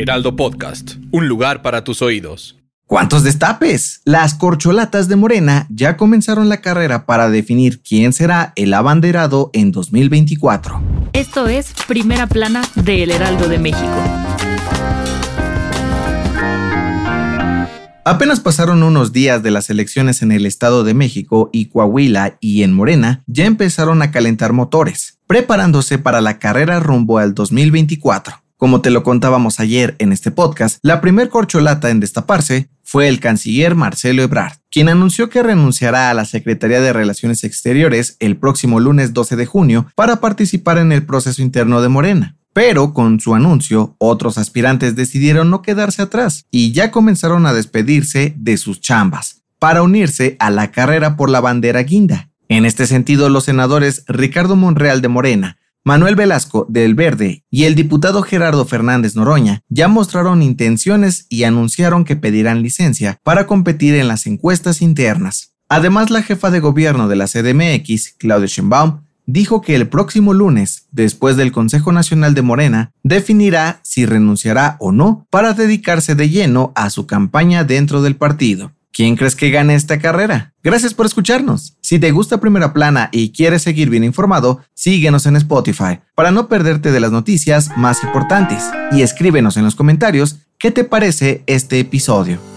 Heraldo Podcast, un lugar para tus oídos. ¿Cuántos destapes? Las corcholatas de Morena ya comenzaron la carrera para definir quién será el abanderado en 2024. Esto es Primera Plana de El Heraldo de México. Apenas pasaron unos días de las elecciones en el Estado de México y Coahuila y en Morena ya empezaron a calentar motores, preparándose para la carrera rumbo al 2024. Como te lo contábamos ayer en este podcast, la primer corcholata en destaparse fue el canciller Marcelo Ebrard, quien anunció que renunciará a la Secretaría de Relaciones Exteriores el próximo lunes 12 de junio para participar en el proceso interno de Morena. Pero con su anuncio, otros aspirantes decidieron no quedarse atrás y ya comenzaron a despedirse de sus chambas para unirse a la carrera por la bandera guinda. En este sentido, los senadores Ricardo Monreal de Morena, Manuel Velasco del Verde y el diputado Gerardo Fernández Noroña ya mostraron intenciones y anunciaron que pedirán licencia para competir en las encuestas internas. Además, la jefa de gobierno de la CDMX, Claudia Sheinbaum, dijo que el próximo lunes, después del Consejo Nacional de Morena, definirá si renunciará o no para dedicarse de lleno a su campaña dentro del partido. ¿Quién crees que gane esta carrera? Gracias por escucharnos. Si te gusta Primera Plana y quieres seguir bien informado, síguenos en Spotify para no perderte de las noticias más importantes y escríbenos en los comentarios qué te parece este episodio.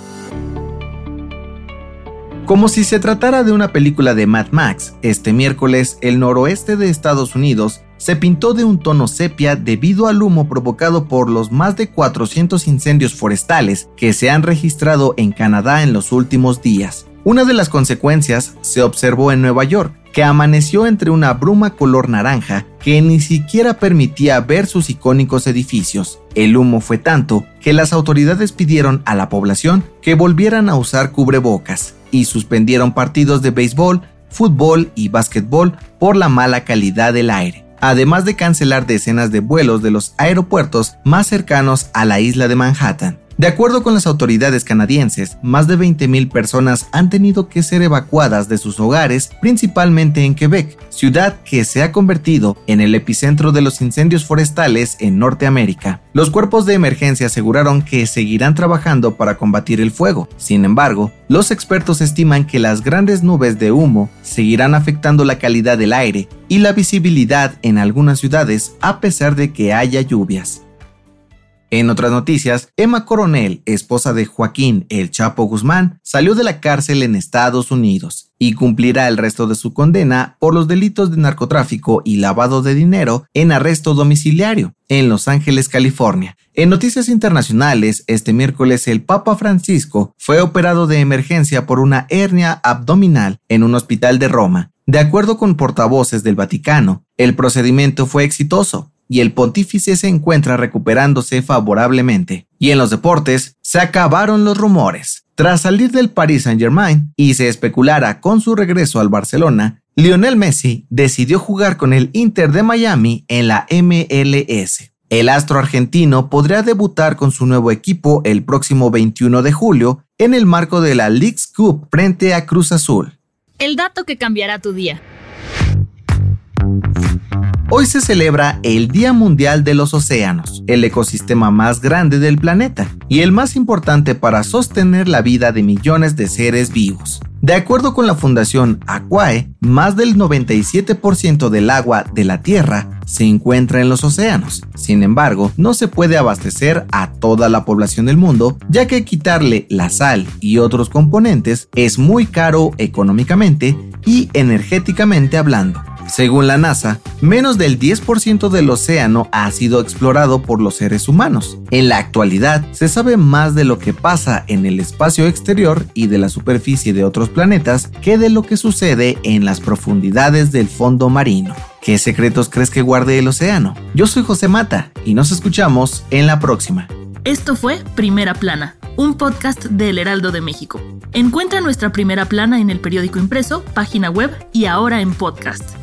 Como si se tratara de una película de Mad Max, este miércoles el noroeste de Estados Unidos se pintó de un tono sepia debido al humo provocado por los más de 400 incendios forestales que se han registrado en Canadá en los últimos días. Una de las consecuencias se observó en Nueva York, que amaneció entre una bruma color naranja que ni siquiera permitía ver sus icónicos edificios. El humo fue tanto que las autoridades pidieron a la población que volvieran a usar cubrebocas y suspendieron partidos de béisbol, fútbol y básquetbol por la mala calidad del aire, además de cancelar decenas de vuelos de los aeropuertos más cercanos a la isla de Manhattan. De acuerdo con las autoridades canadienses, más de 20.000 personas han tenido que ser evacuadas de sus hogares, principalmente en Quebec, ciudad que se ha convertido en el epicentro de los incendios forestales en Norteamérica. Los cuerpos de emergencia aseguraron que seguirán trabajando para combatir el fuego. Sin embargo, los expertos estiman que las grandes nubes de humo seguirán afectando la calidad del aire y la visibilidad en algunas ciudades a pesar de que haya lluvias. En otras noticias, Emma Coronel, esposa de Joaquín El Chapo Guzmán, salió de la cárcel en Estados Unidos y cumplirá el resto de su condena por los delitos de narcotráfico y lavado de dinero en arresto domiciliario en Los Ángeles, California. En noticias internacionales, este miércoles el Papa Francisco fue operado de emergencia por una hernia abdominal en un hospital de Roma. De acuerdo con portavoces del Vaticano, el procedimiento fue exitoso, y el pontífice se encuentra recuperándose favorablemente. Y en los deportes, se acabaron los rumores. Tras salir del Paris Saint-Germain y se especulara con su regreso al Barcelona, Lionel Messi decidió jugar con el Inter de Miami en la MLS. El astro argentino podrá debutar con su nuevo equipo el próximo 21 de julio en el marco de la League's Cup frente a Cruz Azul. El dato que cambiará tu día. Hoy se celebra el Día Mundial de los Océanos, el ecosistema más grande del planeta y el más importante para sostener la vida de millones de seres vivos. De acuerdo con la Fundación Aquae, más del 97% del agua de la Tierra se encuentra en los océanos. Sin embargo, no se puede abastecer a toda la población del mundo, ya que quitarle la sal y otros componentes es muy caro económicamente y energéticamente hablando. Según la NASA, menos del 10% del océano ha sido explorado por los seres humanos. En la actualidad, se sabe más de lo que pasa en el espacio exterior y de la superficie de otros planetas que de lo que sucede en las profundidades del fondo marino. ¿Qué secretos crees que guarde el océano? Yo soy José Mata y nos escuchamos en la próxima. Esto fue Primera Plana, un podcast del Heraldo de México. Encuentra nuestra primera plana en el periódico impreso, página web y ahora en podcast.